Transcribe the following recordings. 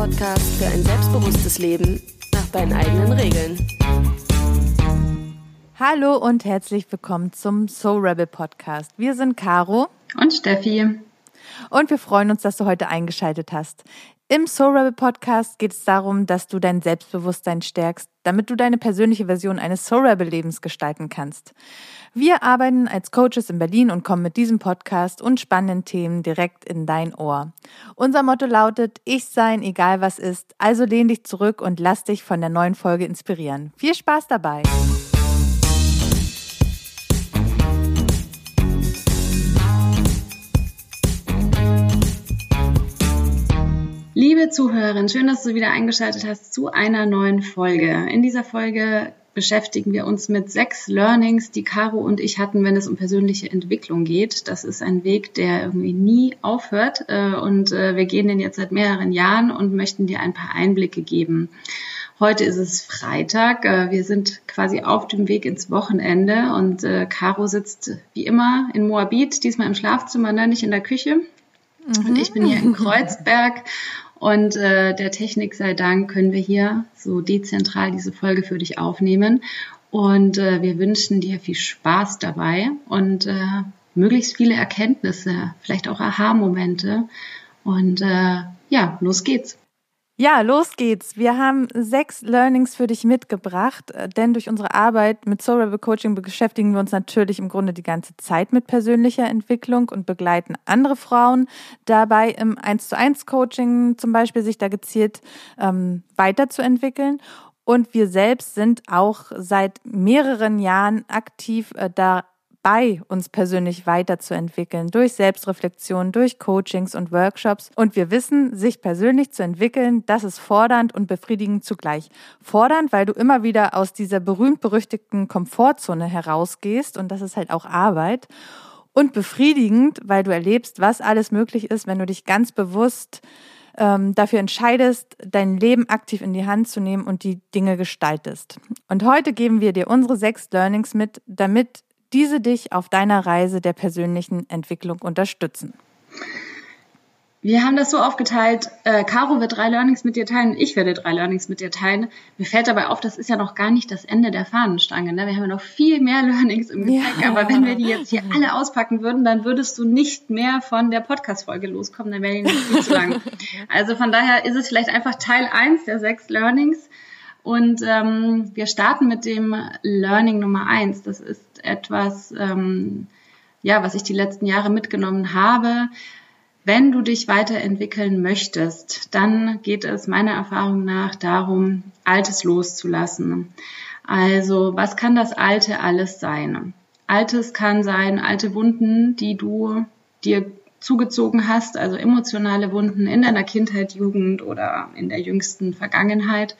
Podcast für ein selbstbewusstes Leben nach deinen eigenen Regeln. Hallo und herzlich willkommen zum Soul Rebel Podcast. Wir sind Caro und Steffi. Und wir freuen uns, dass du heute eingeschaltet hast. Im Soul Rebel Podcast geht es darum, dass du dein Selbstbewusstsein stärkst, damit du deine persönliche Version eines Soul Rebel Lebens gestalten kannst. Wir arbeiten als Coaches in Berlin und kommen mit diesem Podcast und spannenden Themen direkt in dein Ohr. Unser Motto lautet, ich sein, egal was ist. Also lehn dich zurück und lass dich von der neuen Folge inspirieren. Viel Spaß dabei! Liebe Zuhörerin, schön, dass du wieder eingeschaltet hast zu einer neuen Folge. In dieser Folge beschäftigen wir uns mit sechs Learnings, die Caro und ich hatten, wenn es um persönliche Entwicklung geht. Das ist ein Weg, der irgendwie nie aufhört äh, und äh, wir gehen den jetzt seit mehreren Jahren und möchten dir ein paar Einblicke geben. Heute ist es Freitag. Äh, wir sind quasi auf dem Weg ins Wochenende und Caro sitzt wie immer in Moabit, diesmal im Schlafzimmer, ne, nicht in der Küche. Und ich bin hier in Kreuzberg und äh, der Technik sei Dank können wir hier so dezentral diese Folge für dich aufnehmen. Und äh, wir wünschen dir viel Spaß dabei und äh, möglichst viele Erkenntnisse, vielleicht auch Aha-Momente. Und äh, ja, los geht's. Ja, los geht's. Wir haben sechs Learnings für dich mitgebracht, äh, denn durch unsere Arbeit mit Soul Rebel Coaching beschäftigen wir uns natürlich im Grunde die ganze Zeit mit persönlicher Entwicklung und begleiten andere Frauen dabei im 1 zu 1 Coaching zum Beispiel sich da gezielt ähm, weiterzuentwickeln. Und wir selbst sind auch seit mehreren Jahren aktiv äh, da bei, uns persönlich weiterzuentwickeln, durch Selbstreflexion, durch Coachings und Workshops. Und wir wissen, sich persönlich zu entwickeln, das ist fordernd und befriedigend zugleich. Fordernd, weil du immer wieder aus dieser berühmt-berüchtigten Komfortzone herausgehst und das ist halt auch Arbeit. Und befriedigend, weil du erlebst, was alles möglich ist, wenn du dich ganz bewusst ähm, dafür entscheidest, dein Leben aktiv in die Hand zu nehmen und die Dinge gestaltest. Und heute geben wir dir unsere sechs Learnings mit, damit diese dich auf deiner Reise der persönlichen Entwicklung unterstützen. Wir haben das so aufgeteilt, äh, Caro wird drei Learnings mit dir teilen, ich werde drei Learnings mit dir teilen. Mir fällt dabei auf, das ist ja noch gar nicht das Ende der Fahnenstange. Ne? Wir haben ja noch viel mehr Learnings im Gepäck, ja. aber wenn wir die jetzt hier alle auspacken würden, dann würdest du nicht mehr von der Podcast-Folge loskommen, dann wäre die nicht viel zu lang. Also von daher ist es vielleicht einfach Teil eins der sechs Learnings. Und ähm, wir starten mit dem Learning Nummer eins. Das ist etwas, ähm, ja, was ich die letzten Jahre mitgenommen habe. Wenn du dich weiterentwickeln möchtest, dann geht es meiner Erfahrung nach darum, Altes loszulassen. Also, was kann das Alte alles sein? Altes kann sein, alte Wunden, die du dir zugezogen hast, also emotionale Wunden in deiner Kindheit, Jugend oder in der jüngsten Vergangenheit.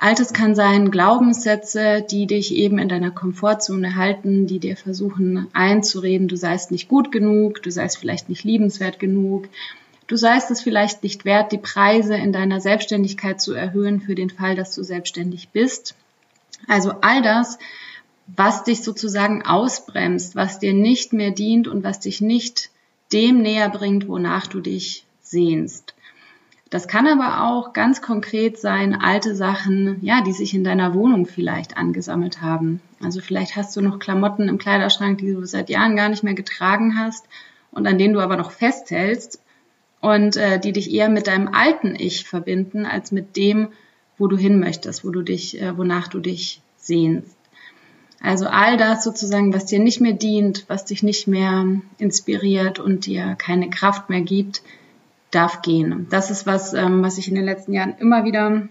Altes kann sein Glaubenssätze, die dich eben in deiner Komfortzone halten, die dir versuchen einzureden, du seist nicht gut genug, du seist vielleicht nicht liebenswert genug, du seist es vielleicht nicht wert, die Preise in deiner Selbstständigkeit zu erhöhen für den Fall, dass du selbstständig bist. Also all das, was dich sozusagen ausbremst, was dir nicht mehr dient und was dich nicht dem näher bringt, wonach du dich sehnst. Das kann aber auch ganz konkret sein, alte Sachen, ja, die sich in deiner Wohnung vielleicht angesammelt haben. Also vielleicht hast du noch Klamotten im Kleiderschrank, die du seit Jahren gar nicht mehr getragen hast und an denen du aber noch festhältst und äh, die dich eher mit deinem alten Ich verbinden als mit dem, wo du hin möchtest, wo du dich, äh, wonach du dich sehnst. Also all das sozusagen, was dir nicht mehr dient, was dich nicht mehr inspiriert und dir keine Kraft mehr gibt, darf gehen. Das ist was, ähm, was ich in den letzten Jahren immer wieder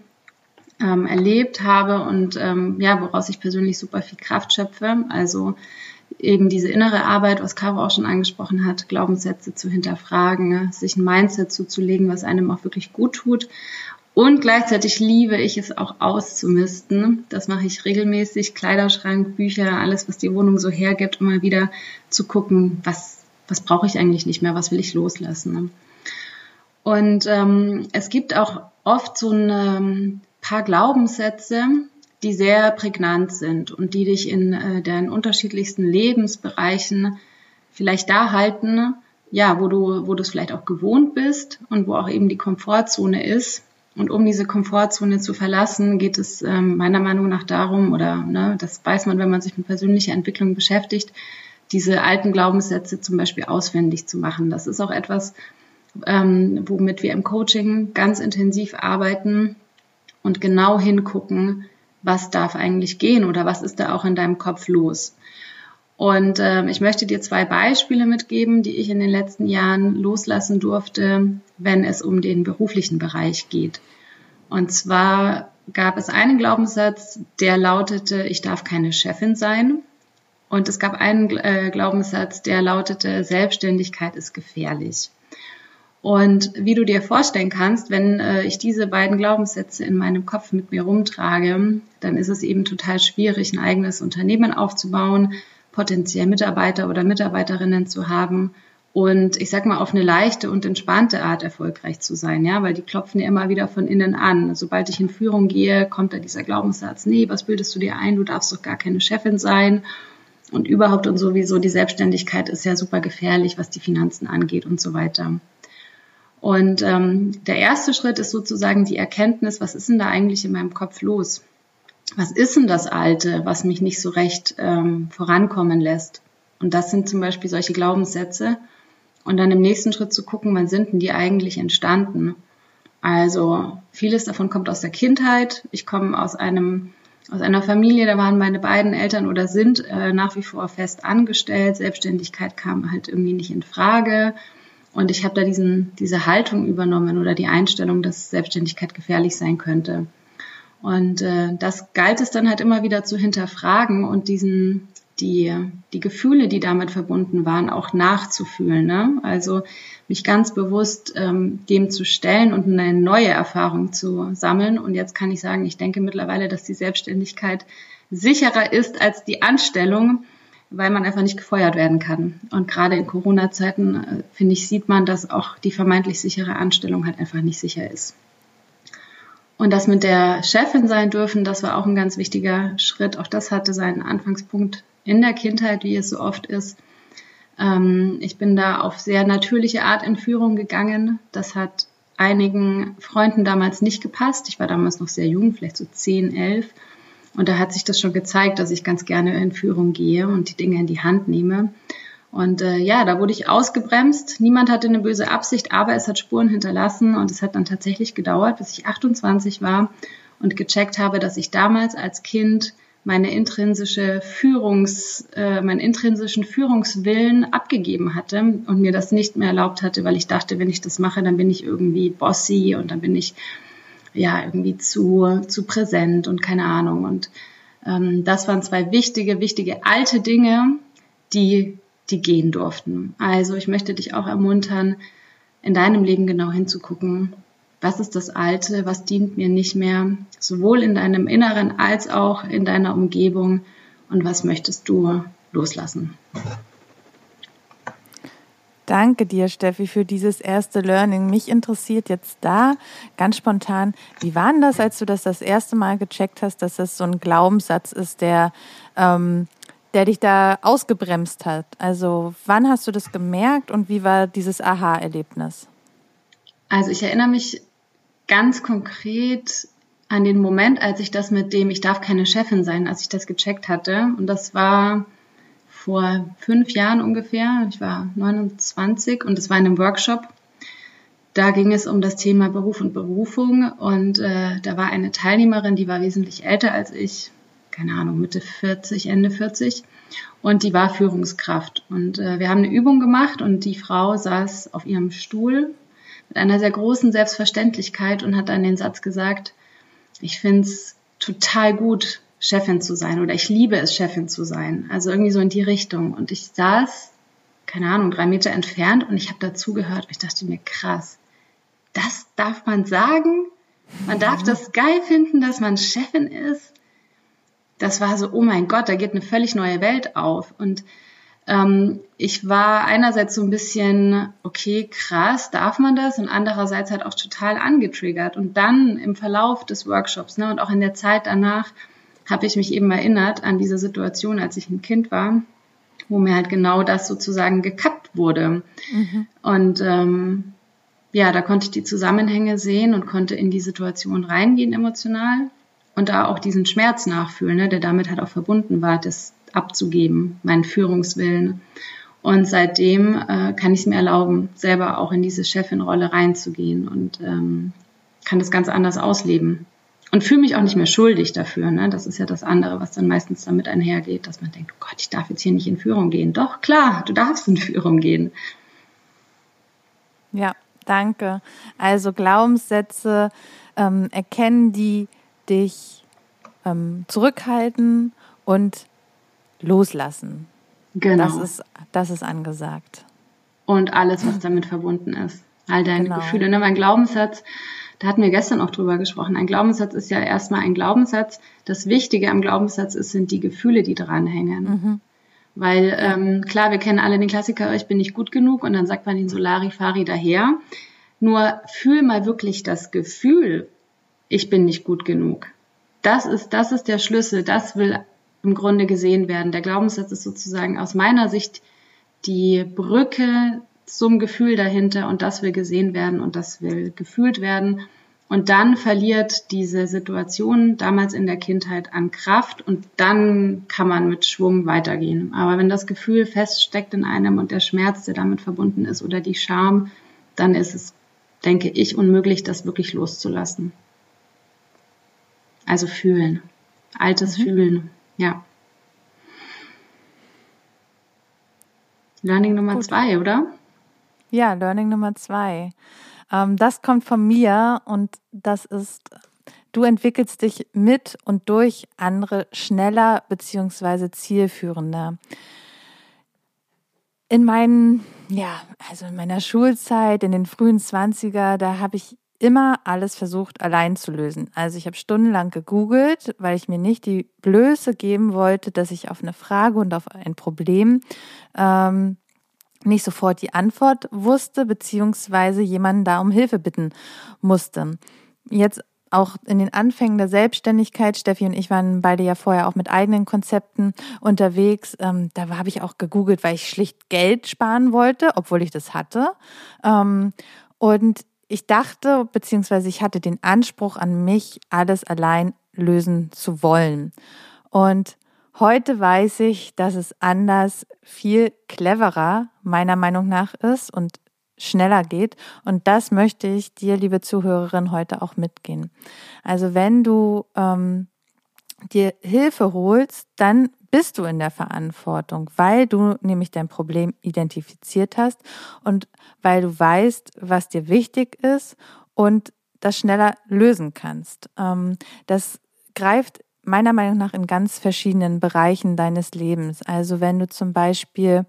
ähm, erlebt habe und ähm, ja, woraus ich persönlich super viel Kraft schöpfe. Also eben diese innere Arbeit, was Caro auch schon angesprochen hat, Glaubenssätze zu hinterfragen, sich ein Mindset zuzulegen, was einem auch wirklich gut tut. Und gleichzeitig liebe ich es auch auszumisten. Das mache ich regelmäßig. Kleiderschrank, Bücher, alles, was die Wohnung so hergibt, immer wieder zu gucken, was, was brauche ich eigentlich nicht mehr, was will ich loslassen. Und ähm, es gibt auch oft so ein ähm, paar Glaubenssätze, die sehr prägnant sind und die dich in äh, deinen unterschiedlichsten Lebensbereichen vielleicht da halten, ja, wo du, wo du es vielleicht auch gewohnt bist und wo auch eben die Komfortzone ist. Und um diese Komfortzone zu verlassen, geht es ähm, meiner Meinung nach darum, oder ne, das weiß man, wenn man sich mit persönlicher Entwicklung beschäftigt, diese alten Glaubenssätze zum Beispiel auswendig zu machen. Das ist auch etwas, ähm, womit wir im Coaching ganz intensiv arbeiten und genau hingucken, was darf eigentlich gehen oder was ist da auch in deinem Kopf los. Und äh, ich möchte dir zwei Beispiele mitgeben, die ich in den letzten Jahren loslassen durfte, wenn es um den beruflichen Bereich geht. Und zwar gab es einen Glaubenssatz, der lautete, ich darf keine Chefin sein. Und es gab einen äh, Glaubenssatz, der lautete, Selbstständigkeit ist gefährlich. Und wie du dir vorstellen kannst, wenn äh, ich diese beiden Glaubenssätze in meinem Kopf mit mir rumtrage, dann ist es eben total schwierig, ein eigenes Unternehmen aufzubauen, potenziell Mitarbeiter oder Mitarbeiterinnen zu haben und ich sag mal auf eine leichte und entspannte Art erfolgreich zu sein, ja, weil die klopfen ja immer wieder von innen an. Sobald ich in Führung gehe, kommt da dieser Glaubenssatz, nee, was bildest du dir ein? Du darfst doch gar keine Chefin sein. Und überhaupt und sowieso die Selbstständigkeit ist ja super gefährlich, was die Finanzen angeht und so weiter. Und ähm, der erste Schritt ist sozusagen die Erkenntnis, was ist denn da eigentlich in meinem Kopf los? was ist denn das Alte, was mich nicht so recht ähm, vorankommen lässt? Und das sind zum Beispiel solche Glaubenssätze. Und dann im nächsten Schritt zu gucken, wann sind denn die eigentlich entstanden? Also vieles davon kommt aus der Kindheit. Ich komme aus einem aus einer Familie, da waren meine beiden Eltern oder sind äh, nach wie vor fest angestellt. Selbstständigkeit kam halt irgendwie nicht in Frage. Und ich habe da diesen, diese Haltung übernommen oder die Einstellung, dass Selbstständigkeit gefährlich sein könnte. Und äh, das galt es dann halt immer wieder zu hinterfragen und diesen die, die Gefühle, die damit verbunden waren, auch nachzufühlen. Ne? Also mich ganz bewusst ähm, dem zu stellen und eine neue Erfahrung zu sammeln. Und jetzt kann ich sagen, ich denke mittlerweile, dass die Selbstständigkeit sicherer ist als die Anstellung, weil man einfach nicht gefeuert werden kann. Und gerade in Corona-Zeiten, äh, finde ich, sieht man, dass auch die vermeintlich sichere Anstellung halt einfach nicht sicher ist. Und das mit der Chefin sein dürfen, das war auch ein ganz wichtiger Schritt. Auch das hatte seinen Anfangspunkt in der Kindheit, wie es so oft ist. Ähm, ich bin da auf sehr natürliche Art in Führung gegangen. Das hat einigen Freunden damals nicht gepasst. Ich war damals noch sehr jung, vielleicht so 10, 11. Und da hat sich das schon gezeigt, dass ich ganz gerne in Führung gehe und die Dinge in die Hand nehme. Und äh, ja, da wurde ich ausgebremst. Niemand hatte eine böse Absicht, aber es hat Spuren hinterlassen und es hat dann tatsächlich gedauert, bis ich 28 war und gecheckt habe, dass ich damals als Kind meine intrinsische Führungs, äh, meinen intrinsischen Führungswillen abgegeben hatte und mir das nicht mehr erlaubt hatte, weil ich dachte, wenn ich das mache, dann bin ich irgendwie bossy und dann bin ich ja irgendwie zu, zu präsent und keine Ahnung. Und ähm, das waren zwei wichtige, wichtige alte Dinge, die die gehen durften. Also ich möchte dich auch ermuntern, in deinem Leben genau hinzugucken, was ist das Alte, was dient mir nicht mehr, sowohl in deinem Inneren als auch in deiner Umgebung und was möchtest du loslassen. Danke dir, Steffi, für dieses erste Learning. Mich interessiert jetzt da ganz spontan, wie war denn das, als du das das erste Mal gecheckt hast, dass das so ein Glaubenssatz ist, der ähm, der dich da ausgebremst hat? Also wann hast du das gemerkt und wie war dieses Aha-Erlebnis? Also ich erinnere mich ganz konkret an den Moment, als ich das mit dem, ich darf keine Chefin sein, als ich das gecheckt hatte. Und das war vor fünf Jahren ungefähr. Ich war 29 und es war in einem Workshop. Da ging es um das Thema Beruf und Berufung. Und äh, da war eine Teilnehmerin, die war wesentlich älter als ich, keine Ahnung, Mitte 40, Ende 40. Und die war Führungskraft. Und äh, wir haben eine Übung gemacht und die Frau saß auf ihrem Stuhl mit einer sehr großen Selbstverständlichkeit und hat dann den Satz gesagt, ich find's total gut, Chefin zu sein oder ich liebe es, Chefin zu sein. Also irgendwie so in die Richtung. Und ich saß, keine Ahnung, drei Meter entfernt und ich habe dazugehört. Ich dachte mir, krass, das darf man sagen? Man darf das geil finden, dass man Chefin ist? das war so, oh mein Gott, da geht eine völlig neue Welt auf. Und ähm, ich war einerseits so ein bisschen, okay, krass, darf man das? Und andererseits halt auch total angetriggert. Und dann im Verlauf des Workshops ne, und auch in der Zeit danach habe ich mich eben erinnert an diese Situation, als ich ein Kind war wo mir halt genau das sozusagen gekappt wurde. Mhm. Und ähm, ja, da konnte ich die Zusammenhänge sehen und konnte in die Situation reingehen emotional und da auch diesen Schmerz nachfühlen, ne, der damit halt auch verbunden war, das abzugeben, meinen Führungswillen. Und seitdem äh, kann ich es mir erlauben, selber auch in diese Chefin-Rolle reinzugehen und ähm, kann das ganz anders ausleben. Und fühle mich auch nicht mehr schuldig dafür. Ne? Das ist ja das andere, was dann meistens damit einhergeht, dass man denkt, oh Gott, ich darf jetzt hier nicht in Führung gehen. Doch, klar, du darfst in Führung gehen. Ja, danke. Also Glaubenssätze ähm, erkennen, die dich ähm, zurückhalten und loslassen. Genau. Das ist, das ist angesagt. Und alles, was damit verbunden ist. All deine genau. Gefühle. Ne? Mein Glaubenssatz, da hatten wir gestern auch drüber gesprochen. Ein Glaubenssatz ist ja erstmal ein Glaubenssatz. Das Wichtige am Glaubenssatz ist, sind die Gefühle, die dranhängen. Mhm. Weil ähm, klar, wir kennen alle den Klassiker, ich bin nicht gut genug und dann sagt man den Solari-Fari daher. Nur fühl mal wirklich das Gefühl, ich bin nicht gut genug. Das ist, das ist der Schlüssel. Das will im Grunde gesehen werden. Der Glaubenssatz ist sozusagen aus meiner Sicht die Brücke zum Gefühl dahinter und das will gesehen werden und das will gefühlt werden. Und dann verliert diese Situation damals in der Kindheit an Kraft und dann kann man mit Schwung weitergehen. Aber wenn das Gefühl feststeckt in einem und der Schmerz, der damit verbunden ist oder die Scham, dann ist es, denke ich, unmöglich, das wirklich loszulassen. Also fühlen. Altes mhm. Fühlen. Ja. Learning Nummer Gut. zwei, oder? Ja, Learning Nummer zwei. Ähm, das kommt von mir und das ist, du entwickelst dich mit und durch andere schneller beziehungsweise zielführender. In meinen, ja, also in meiner Schulzeit, in den frühen Zwanziger, da habe ich immer alles versucht allein zu lösen. Also ich habe stundenlang gegoogelt, weil ich mir nicht die Blöße geben wollte, dass ich auf eine Frage und auf ein Problem ähm, nicht sofort die Antwort wusste, beziehungsweise jemanden da um Hilfe bitten musste. Jetzt auch in den Anfängen der Selbstständigkeit, Steffi und ich waren beide ja vorher auch mit eigenen Konzepten unterwegs. Ähm, da habe ich auch gegoogelt, weil ich schlicht Geld sparen wollte, obwohl ich das hatte. Ähm, und ich dachte, beziehungsweise ich hatte den Anspruch an mich, alles allein lösen zu wollen. Und heute weiß ich, dass es anders viel cleverer meiner Meinung nach ist und schneller geht. Und das möchte ich dir, liebe Zuhörerin, heute auch mitgehen. Also wenn du ähm, dir Hilfe holst, dann bist du in der Verantwortung, weil du nämlich dein Problem identifiziert hast und weil du weißt, was dir wichtig ist und das schneller lösen kannst. Ähm, das greift meiner Meinung nach in ganz verschiedenen Bereichen deines Lebens. Also wenn du zum Beispiel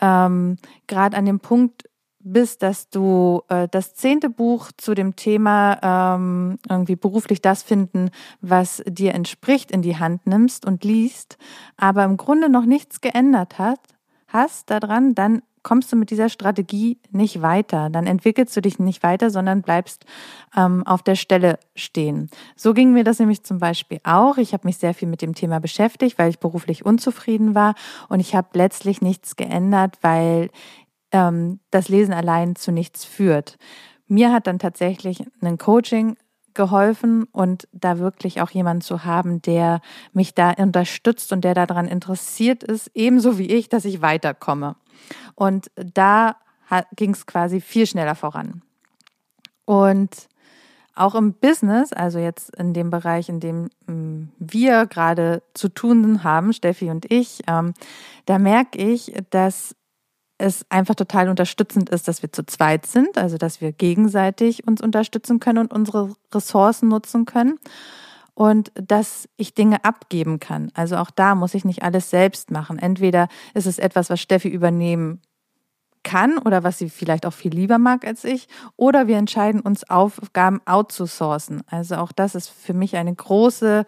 ähm, gerade an dem Punkt bist, dass du äh, das zehnte Buch zu dem Thema ähm, irgendwie beruflich das finden, was dir entspricht, in die Hand nimmst und liest, aber im Grunde noch nichts geändert hat, hast daran, dann kommst du mit dieser Strategie nicht weiter. Dann entwickelst du dich nicht weiter, sondern bleibst ähm, auf der Stelle stehen. So ging mir das nämlich zum Beispiel auch. Ich habe mich sehr viel mit dem Thema beschäftigt, weil ich beruflich unzufrieden war und ich habe letztlich nichts geändert, weil ähm, das Lesen allein zu nichts führt. Mir hat dann tatsächlich ein Coaching geholfen und da wirklich auch jemand zu haben, der mich da unterstützt und der daran interessiert ist, ebenso wie ich, dass ich weiterkomme. Und da ging es quasi viel schneller voran. Und auch im Business, also jetzt in dem Bereich, in dem mm, wir gerade zu tun haben, Steffi und ich, ähm, da merke ich, dass es einfach total unterstützend ist, dass wir zu zweit sind, also dass wir gegenseitig uns unterstützen können und unsere Ressourcen nutzen können und dass ich Dinge abgeben kann. Also auch da muss ich nicht alles selbst machen. Entweder ist es etwas, was Steffi übernehmen kann oder was sie vielleicht auch viel lieber mag als ich, oder wir entscheiden uns Aufgaben outzusourcen. Also auch das ist für mich eine große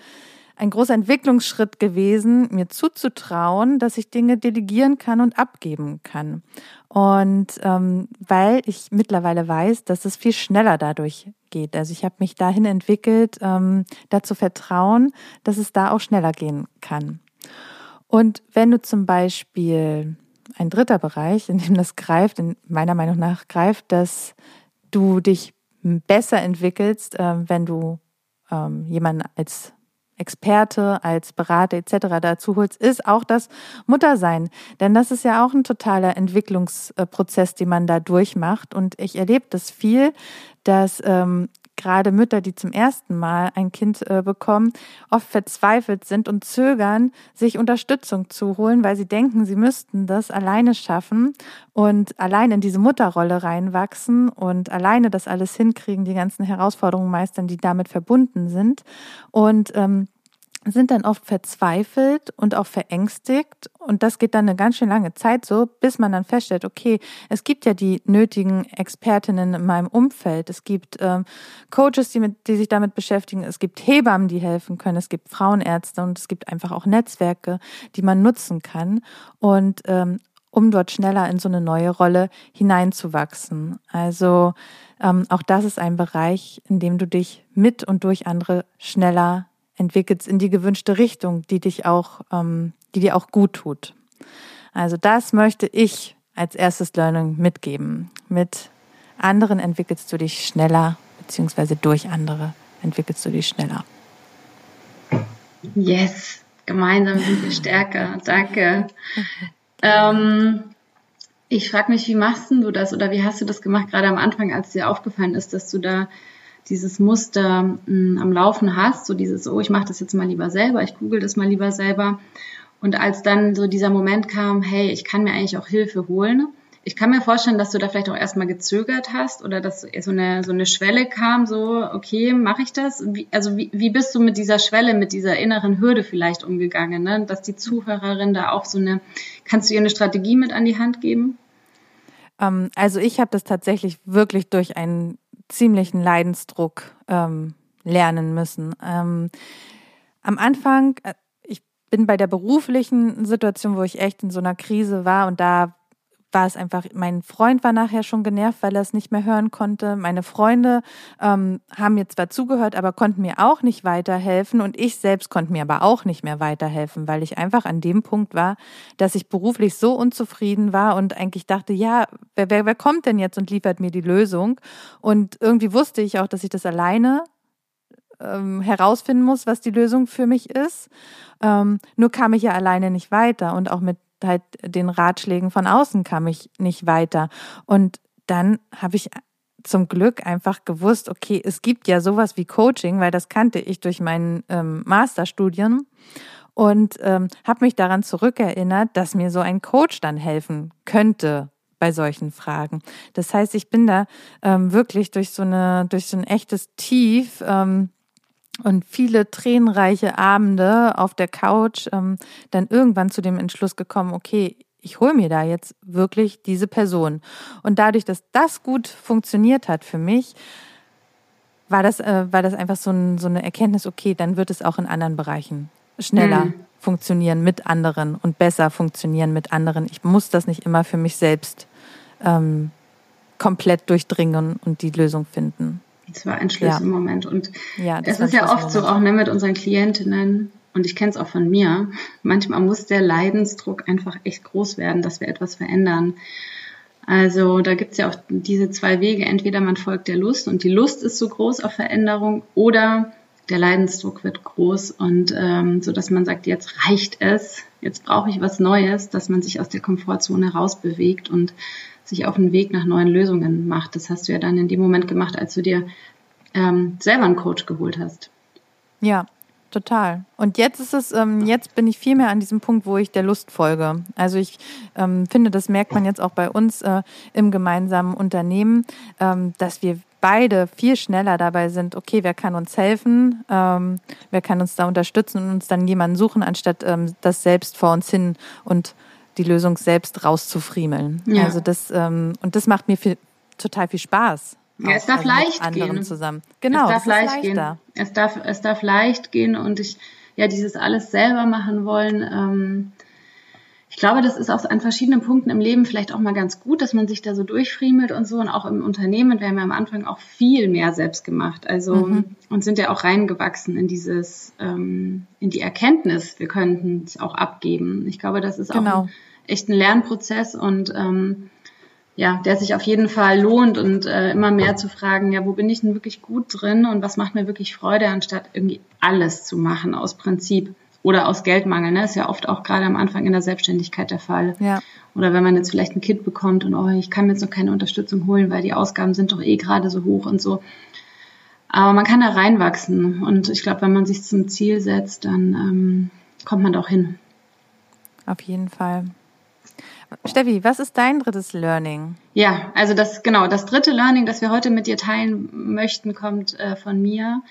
ein großer Entwicklungsschritt gewesen, mir zuzutrauen, dass ich Dinge delegieren kann und abgeben kann. Und ähm, weil ich mittlerweile weiß, dass es viel schneller dadurch geht. Also ich habe mich dahin entwickelt, ähm, dazu vertrauen, dass es da auch schneller gehen kann. Und wenn du zum Beispiel ein dritter Bereich, in dem das greift, in meiner Meinung nach greift, dass du dich besser entwickelst, äh, wenn du ähm, jemanden als Experte, als Berater etc. dazu holst, ist auch das Muttersein. Denn das ist ja auch ein totaler Entwicklungsprozess, den man da durchmacht. Und ich erlebe das viel, dass ähm, gerade Mütter, die zum ersten Mal ein Kind äh, bekommen, oft verzweifelt sind und zögern, sich Unterstützung zu holen, weil sie denken, sie müssten das alleine schaffen und allein in diese Mutterrolle reinwachsen und alleine das alles hinkriegen, die ganzen Herausforderungen meistern, die damit verbunden sind. Und ähm, sind dann oft verzweifelt und auch verängstigt. Und das geht dann eine ganz schön lange Zeit so, bis man dann feststellt, okay, es gibt ja die nötigen Expertinnen in meinem Umfeld. Es gibt ähm, Coaches, die, mit, die sich damit beschäftigen. Es gibt Hebammen, die helfen können. Es gibt Frauenärzte und es gibt einfach auch Netzwerke, die man nutzen kann. Und ähm, um dort schneller in so eine neue Rolle hineinzuwachsen. Also ähm, auch das ist ein Bereich, in dem du dich mit und durch andere schneller entwickelst in die gewünschte Richtung, die dich auch, ähm, die dir auch gut tut. Also das möchte ich als erstes Learning mitgeben. Mit anderen entwickelst du dich schneller, beziehungsweise durch andere entwickelst du dich schneller. Yes, gemeinsam sind wir stärker. Danke. Ähm, ich frage mich, wie machst du das oder wie hast du das gemacht, gerade am Anfang, als dir aufgefallen ist, dass du da dieses Muster mh, hm, am Laufen hast, so dieses, oh, ich mache das jetzt mal lieber selber, ich google das mal lieber selber. Und als dann so dieser Moment kam, hey, ich kann mir eigentlich auch Hilfe holen, ich kann mir vorstellen, dass du da vielleicht auch erstmal gezögert hast oder dass so eine, so eine Schwelle kam, so, okay, mache ich das? Wie, also wie, wie bist du mit dieser Schwelle, mit dieser inneren Hürde vielleicht umgegangen, ne? dass die Zuhörerin da auch so eine, kannst du ihr eine Strategie mit an die Hand geben? Ähm, also ich habe das tatsächlich wirklich durch einen ziemlichen Leidensdruck ähm, lernen müssen. Ähm, am Anfang, äh, ich bin bei der beruflichen Situation, wo ich echt in so einer Krise war und da war es einfach, mein Freund war nachher schon genervt, weil er es nicht mehr hören konnte. Meine Freunde ähm, haben mir zwar zugehört, aber konnten mir auch nicht weiterhelfen und ich selbst konnte mir aber auch nicht mehr weiterhelfen, weil ich einfach an dem Punkt war, dass ich beruflich so unzufrieden war und eigentlich dachte, ja, wer, wer, wer kommt denn jetzt und liefert mir die Lösung? Und irgendwie wusste ich auch, dass ich das alleine ähm, herausfinden muss, was die Lösung für mich ist. Ähm, nur kam ich ja alleine nicht weiter und auch mit halt den Ratschlägen von außen kam ich nicht weiter. Und dann habe ich zum Glück einfach gewusst, okay, es gibt ja sowas wie Coaching, weil das kannte ich durch meinen ähm, Masterstudien und ähm, habe mich daran zurückerinnert, dass mir so ein Coach dann helfen könnte bei solchen Fragen. Das heißt, ich bin da ähm, wirklich durch so eine durch so ein echtes Tief ähm, und viele tränenreiche Abende auf der Couch ähm, dann irgendwann zu dem Entschluss gekommen, okay, ich hole mir da jetzt wirklich diese Person. Und dadurch, dass das gut funktioniert hat für mich, war das, äh, war das einfach so, ein, so eine Erkenntnis, okay, dann wird es auch in anderen Bereichen schneller mhm. funktionieren mit anderen und besser funktionieren mit anderen. Ich muss das nicht immer für mich selbst ähm, komplett durchdringen und die Lösung finden. Das war ein Schlüsselmoment. Ja. Und ja, es ist ja oft so auch ne, mit unseren Klientinnen, und ich kenne es auch von mir, manchmal muss der Leidensdruck einfach echt groß werden, dass wir etwas verändern. Also da gibt es ja auch diese zwei Wege. Entweder man folgt der Lust und die Lust ist so groß auf Veränderung oder der Leidensdruck wird groß und ähm, so dass man sagt, jetzt reicht es, jetzt brauche ich was Neues, dass man sich aus der Komfortzone rausbewegt und sich auf den Weg nach neuen Lösungen macht. Das hast du ja dann in dem Moment gemacht, als du dir ähm, selber einen Coach geholt hast. Ja, total. Und jetzt ist es, ähm, jetzt bin ich viel mehr an diesem Punkt, wo ich der Lust folge. Also ich ähm, finde, das merkt man jetzt auch bei uns äh, im gemeinsamen Unternehmen, ähm, dass wir beide viel schneller dabei sind, okay, wer kann uns helfen, ähm, wer kann uns da unterstützen und uns dann jemanden suchen, anstatt ähm, das selbst vor uns hin und die Lösung selbst rauszufriemeln. Ja. Also das, ähm, und das macht mir viel, total viel Spaß. Ja, es darf also leicht gehen. Zusammen. Genau, es darf leicht gehen. Es darf, es darf leicht gehen und ich, ja, dieses alles selber machen wollen, ähm, ich glaube, das ist auch an verschiedenen Punkten im Leben vielleicht auch mal ganz gut, dass man sich da so durchfriemelt und so. Und auch im Unternehmen, wir haben ja am Anfang auch viel mehr selbst gemacht. Also mhm. und sind ja auch reingewachsen in dieses, ähm, in die Erkenntnis, wir könnten es auch abgeben. Ich glaube, das ist genau. auch ein, echt ein Lernprozess und ähm, ja, der sich auf jeden Fall lohnt und äh, immer mehr zu fragen, ja, wo bin ich denn wirklich gut drin und was macht mir wirklich Freude, anstatt irgendwie alles zu machen aus Prinzip oder aus Geldmangel. Ne? Ist ja oft auch gerade am Anfang in der Selbstständigkeit der Fall. Ja. Oder wenn man jetzt vielleicht ein Kind bekommt und oh, ich kann mir jetzt noch keine Unterstützung holen, weil die Ausgaben sind doch eh gerade so hoch und so. Aber man kann da reinwachsen und ich glaube, wenn man sich zum Ziel setzt, dann ähm, kommt man da auch hin. Auf jeden Fall. Steffi, was ist dein drittes Learning? Ja, also das genau das dritte Learning, das wir heute mit dir teilen möchten, kommt äh, von mir.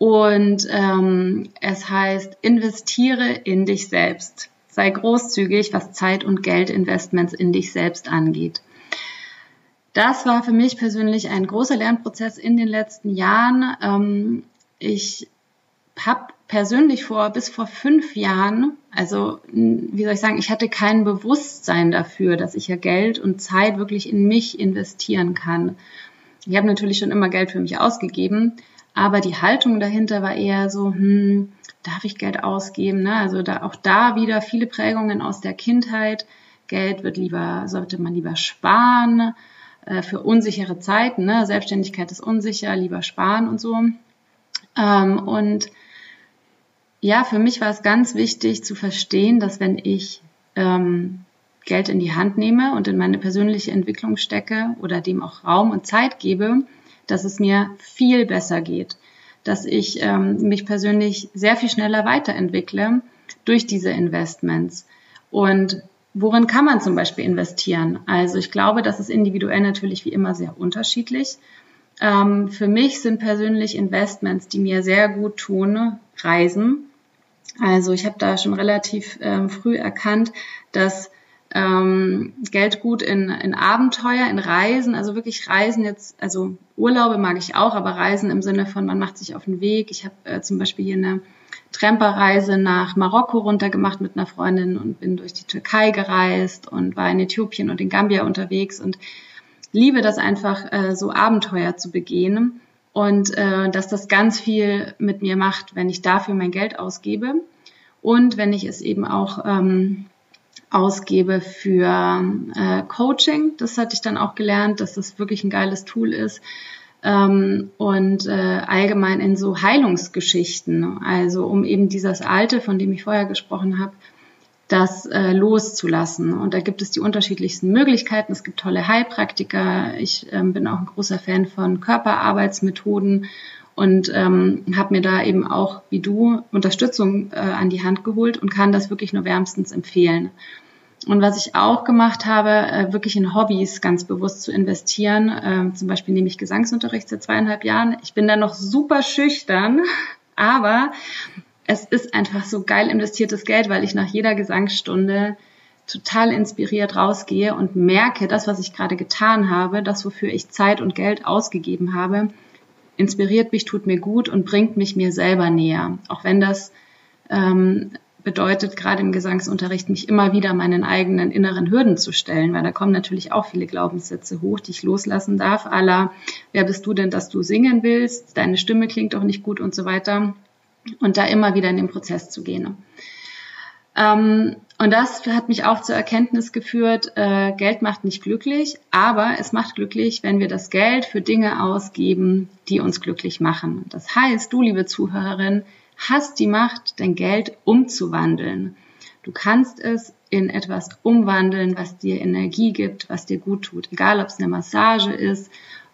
Und ähm, es heißt, investiere in dich selbst. Sei großzügig, was Zeit- und Geldinvestments in dich selbst angeht. Das war für mich persönlich ein großer Lernprozess in den letzten Jahren. Ähm, ich habe persönlich vor bis vor fünf Jahren, also wie soll ich sagen, ich hatte kein Bewusstsein dafür, dass ich ja Geld und Zeit wirklich in mich investieren kann. Ich habe natürlich schon immer Geld für mich ausgegeben, aber die Haltung dahinter war eher so, hm, darf ich Geld ausgeben? Ne? Also da, auch da wieder viele Prägungen aus der Kindheit. Geld wird lieber, sollte man lieber sparen äh, für unsichere Zeiten. Ne? Selbstständigkeit ist unsicher, lieber sparen und so. Ähm, und ja, für mich war es ganz wichtig zu verstehen, dass wenn ich ähm, Geld in die Hand nehme und in meine persönliche Entwicklung stecke oder dem auch Raum und Zeit gebe, dass es mir viel besser geht, dass ich ähm, mich persönlich sehr viel schneller weiterentwickle durch diese Investments. Und worin kann man zum Beispiel investieren? Also ich glaube, das ist individuell natürlich wie immer sehr unterschiedlich. Ähm, für mich sind persönlich Investments, die mir sehr gut tun, Reisen. Also ich habe da schon relativ ähm, früh erkannt, dass ähm, Geld gut in, in Abenteuer, in Reisen, also wirklich Reisen jetzt, also Urlaube mag ich auch, aber Reisen im Sinne von, man macht sich auf den Weg. Ich habe äh, zum Beispiel hier eine Tramperreise nach Marokko runtergemacht mit einer Freundin und bin durch die Türkei gereist und war in Äthiopien und in Gambia unterwegs und liebe das einfach, äh, so Abenteuer zu begehen und äh, dass das ganz viel mit mir macht, wenn ich dafür mein Geld ausgebe und wenn ich es eben auch ähm, ausgebe für äh, Coaching. Das hatte ich dann auch gelernt, dass das wirklich ein geiles Tool ist. Ähm, und äh, allgemein in so Heilungsgeschichten, also um eben dieses Alte, von dem ich vorher gesprochen habe, das äh, loszulassen. Und da gibt es die unterschiedlichsten Möglichkeiten. Es gibt tolle Heilpraktiker. Ich ähm, bin auch ein großer Fan von Körperarbeitsmethoden und ähm, habe mir da eben auch, wie du, Unterstützung äh, an die Hand geholt und kann das wirklich nur wärmstens empfehlen. Und was ich auch gemacht habe, äh, wirklich in Hobbys ganz bewusst zu investieren. Äh, zum Beispiel nehme ich Gesangsunterricht seit zweieinhalb Jahren. Ich bin da noch super schüchtern, aber es ist einfach so geil investiertes Geld, weil ich nach jeder Gesangsstunde total inspiriert rausgehe und merke, das, was ich gerade getan habe, das, wofür ich Zeit und Geld ausgegeben habe, inspiriert mich, tut mir gut und bringt mich mir selber näher. Auch wenn das ähm, bedeutet, gerade im Gesangsunterricht, mich immer wieder meinen eigenen inneren Hürden zu stellen, weil da kommen natürlich auch viele Glaubenssätze hoch, die ich loslassen darf. Aller, wer bist du denn, dass du singen willst? Deine Stimme klingt doch nicht gut und so weiter. Und da immer wieder in den Prozess zu gehen. Ähm, und das hat mich auch zur Erkenntnis geführt, äh, Geld macht nicht glücklich, aber es macht glücklich, wenn wir das Geld für Dinge ausgeben, die uns glücklich machen. Das heißt, du, liebe Zuhörerin, hast die Macht, dein Geld umzuwandeln. Du kannst es in etwas umwandeln, was dir Energie gibt, was dir gut tut. Egal, ob es eine Massage ist,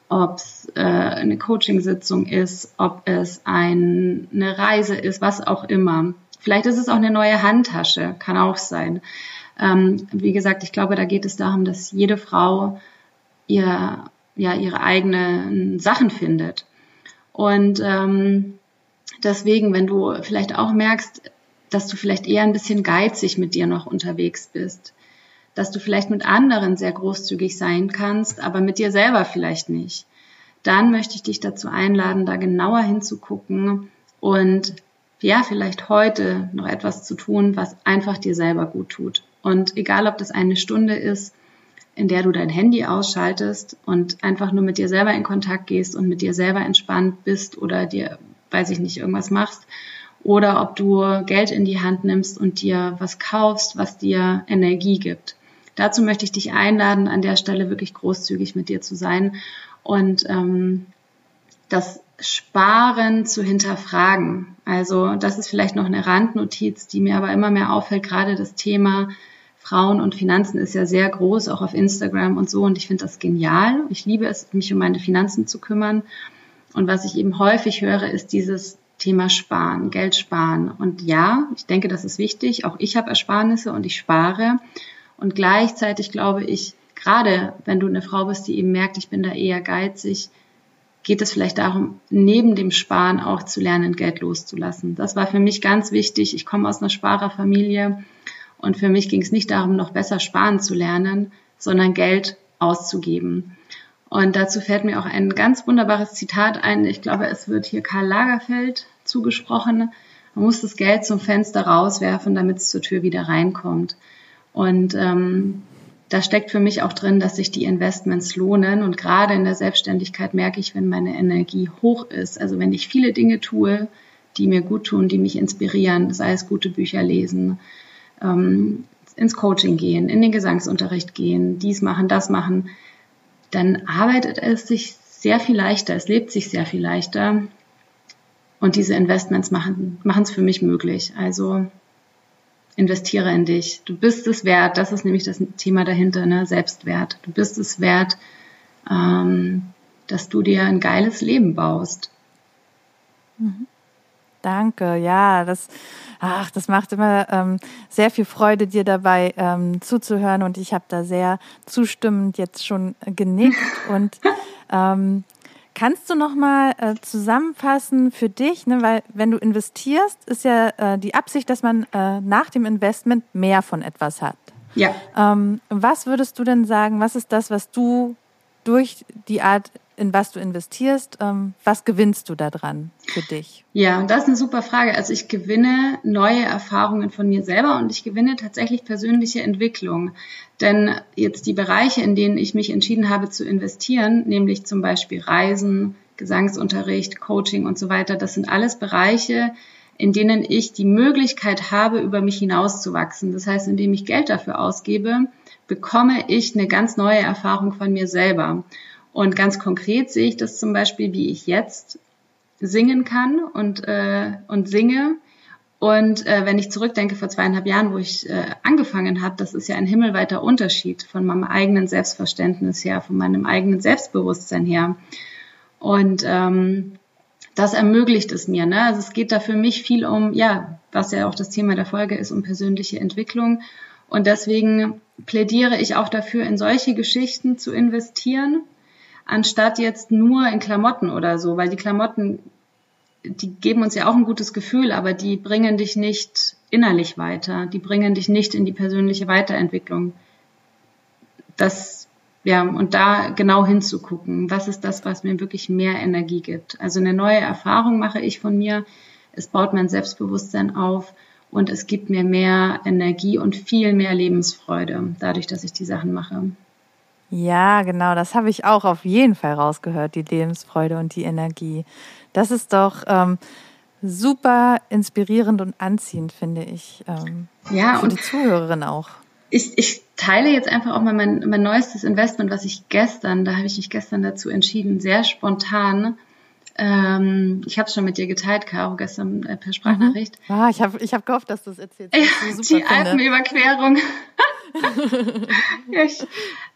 ob es äh, eine Coachingsitzung ist, ob es ein, eine Reise ist, was auch immer. Vielleicht ist es auch eine neue Handtasche, kann auch sein. Ähm, wie gesagt, ich glaube, da geht es darum, dass jede Frau ihr, ja, ihre eigenen Sachen findet. Und ähm, Deswegen, wenn du vielleicht auch merkst, dass du vielleicht eher ein bisschen geizig mit dir noch unterwegs bist, dass du vielleicht mit anderen sehr großzügig sein kannst, aber mit dir selber vielleicht nicht, dann möchte ich dich dazu einladen, da genauer hinzugucken und ja, vielleicht heute noch etwas zu tun, was einfach dir selber gut tut. Und egal, ob das eine Stunde ist, in der du dein Handy ausschaltest und einfach nur mit dir selber in Kontakt gehst und mit dir selber entspannt bist oder dir, weiß ich nicht, irgendwas machst. Oder ob du Geld in die Hand nimmst und dir was kaufst, was dir Energie gibt. Dazu möchte ich dich einladen, an der Stelle wirklich großzügig mit dir zu sein und ähm, das Sparen zu hinterfragen. Also das ist vielleicht noch eine Randnotiz, die mir aber immer mehr auffällt. Gerade das Thema Frauen und Finanzen ist ja sehr groß, auch auf Instagram und so. Und ich finde das genial. Ich liebe es, mich um meine Finanzen zu kümmern. Und was ich eben häufig höre, ist dieses Thema Sparen, Geld sparen. Und ja, ich denke, das ist wichtig. Auch ich habe Ersparnisse und ich spare. Und gleichzeitig glaube ich, gerade wenn du eine Frau bist, die eben merkt, ich bin da eher geizig, geht es vielleicht darum, neben dem Sparen auch zu lernen, Geld loszulassen. Das war für mich ganz wichtig. Ich komme aus einer Sparerfamilie und für mich ging es nicht darum, noch besser sparen zu lernen, sondern Geld auszugeben. Und dazu fällt mir auch ein ganz wunderbares Zitat ein. Ich glaube, es wird hier Karl Lagerfeld zugesprochen. Man muss das Geld zum Fenster rauswerfen, damit es zur Tür wieder reinkommt. Und ähm, da steckt für mich auch drin, dass sich die Investments lohnen. Und gerade in der Selbstständigkeit merke ich, wenn meine Energie hoch ist, also wenn ich viele Dinge tue, die mir gut tun, die mich inspirieren, sei es gute Bücher lesen, ähm, ins Coaching gehen, in den Gesangsunterricht gehen, dies machen, das machen, dann arbeitet es sich sehr viel leichter, es lebt sich sehr viel leichter. Und diese Investments machen es für mich möglich. Also investiere in dich. Du bist es wert. Das ist nämlich das Thema dahinter, ne? Selbstwert. Du bist es wert, ähm, dass du dir ein geiles Leben baust. Mhm. Danke, ja, das, ach, das macht immer ähm, sehr viel Freude, dir dabei ähm, zuzuhören und ich habe da sehr zustimmend jetzt schon genickt und ähm, Kannst du noch mal äh, zusammenfassen für dich, ne, weil wenn du investierst, ist ja äh, die Absicht, dass man äh, nach dem Investment mehr von etwas hat. Ja. Ähm, was würdest du denn sagen, was ist das, was du durch die Art in was du investierst. Ähm, was gewinnst du daran für dich? Ja, das ist eine super Frage. Also ich gewinne neue Erfahrungen von mir selber und ich gewinne tatsächlich persönliche Entwicklung. Denn jetzt die Bereiche, in denen ich mich entschieden habe zu investieren, nämlich zum Beispiel Reisen, Gesangsunterricht, Coaching und so weiter, das sind alles Bereiche, in denen ich die Möglichkeit habe, über mich hinauszuwachsen. Das heißt, indem ich Geld dafür ausgebe, bekomme ich eine ganz neue Erfahrung von mir selber. Und ganz konkret sehe ich das zum Beispiel, wie ich jetzt singen kann und, äh, und singe. Und äh, wenn ich zurückdenke vor zweieinhalb Jahren, wo ich äh, angefangen habe, das ist ja ein himmelweiter Unterschied von meinem eigenen Selbstverständnis her, von meinem eigenen Selbstbewusstsein her. Und ähm, das ermöglicht es mir. Ne? Also es geht da für mich viel um, ja, was ja auch das Thema der Folge ist, um persönliche Entwicklung. Und deswegen plädiere ich auch dafür, in solche Geschichten zu investieren, anstatt jetzt nur in Klamotten oder so, weil die Klamotten, die geben uns ja auch ein gutes Gefühl, aber die bringen dich nicht innerlich weiter, die bringen dich nicht in die persönliche Weiterentwicklung. Das, ja, und da genau hinzugucken, was ist das, was mir wirklich mehr Energie gibt. Also eine neue Erfahrung mache ich von mir, es baut mein Selbstbewusstsein auf und es gibt mir mehr Energie und viel mehr Lebensfreude, dadurch, dass ich die Sachen mache. Ja, genau, das habe ich auch auf jeden Fall rausgehört, die Lebensfreude und die Energie. Das ist doch ähm, super inspirierend und anziehend, finde ich. Ähm, ja, für die Zuhörerin auch. Ich, ich teile jetzt einfach auch mal mein, mein neuestes Investment, was ich gestern, da habe ich mich gestern dazu entschieden, sehr spontan. Ähm, ich habe es schon mit dir geteilt, Caro, gestern äh, per Sprachnachricht. Mhm. Ah, ich habe ich hab gehofft, dass du es erzählst. Ja, die Alpenüberquerung. Ich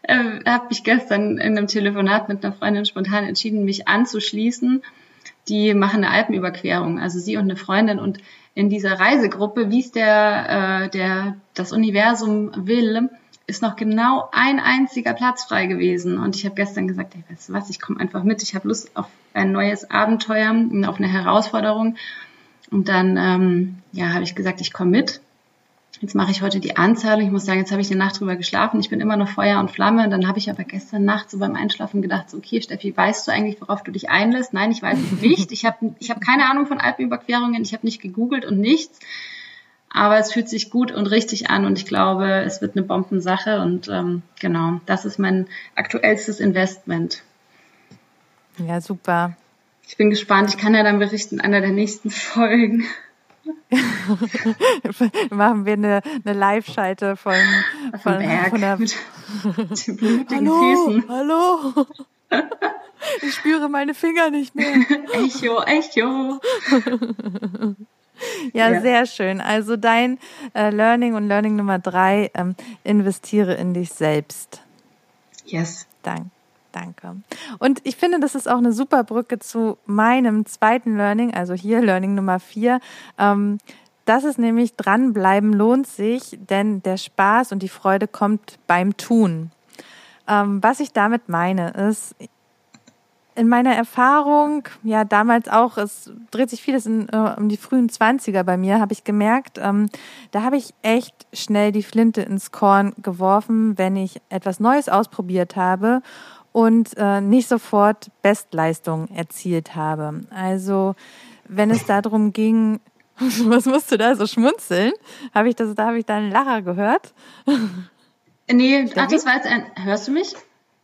äh, habe mich gestern in einem Telefonat mit einer Freundin spontan entschieden, mich anzuschließen. Die machen eine Alpenüberquerung, also sie und eine Freundin. Und in dieser Reisegruppe, wie es der, äh, der das Universum will, ist noch genau ein einziger Platz frei gewesen. Und ich habe gestern gesagt, ey, weißt du was, ich komme einfach mit. Ich habe Lust auf ein neues Abenteuer, auf eine Herausforderung. Und dann ähm, ja, habe ich gesagt, ich komme mit. Jetzt mache ich heute die Anzahlung. Ich muss sagen, jetzt habe ich eine Nacht drüber geschlafen. Ich bin immer noch Feuer und Flamme. Dann habe ich aber gestern Nacht so beim Einschlafen gedacht, so, okay, Steffi, weißt du eigentlich, worauf du dich einlässt? Nein, ich weiß es nicht. Ich habe ich hab keine Ahnung von Alpenüberquerungen. Ich habe nicht gegoogelt und nichts. Aber es fühlt sich gut und richtig an und ich glaube, es wird eine Bombensache und ähm, genau, das ist mein aktuellstes Investment. Ja, super. Ich bin gespannt. Ich kann ja dann berichten in einer der nächsten Folgen. Machen wir eine, eine Live-Schalte von, von, von der mit den Hallo, Füßen. hallo. Ich spüre meine Finger nicht mehr. Echo, Echo. Ja, Ja. sehr schön. Also dein äh, Learning und Learning Nummer drei, ähm, investiere in dich selbst. Yes. Dank, danke. Und ich finde, das ist auch eine super Brücke zu meinem zweiten Learning, also hier Learning Nummer vier. Ähm, das ist nämlich dranbleiben lohnt sich, denn der Spaß und die Freude kommt beim Tun. Ähm, was ich damit meine, ist, in meiner Erfahrung, ja damals auch, es dreht sich vieles in, äh, um die frühen Zwanziger bei mir, habe ich gemerkt, ähm, da habe ich echt schnell die Flinte ins Korn geworfen, wenn ich etwas Neues ausprobiert habe und äh, nicht sofort Bestleistung erzielt habe. Also wenn es darum ging, was musst du da so schmunzeln? Habe ich das, da habe ich da einen Lacher gehört? Nee, ach, das war jetzt ein. Hörst du mich?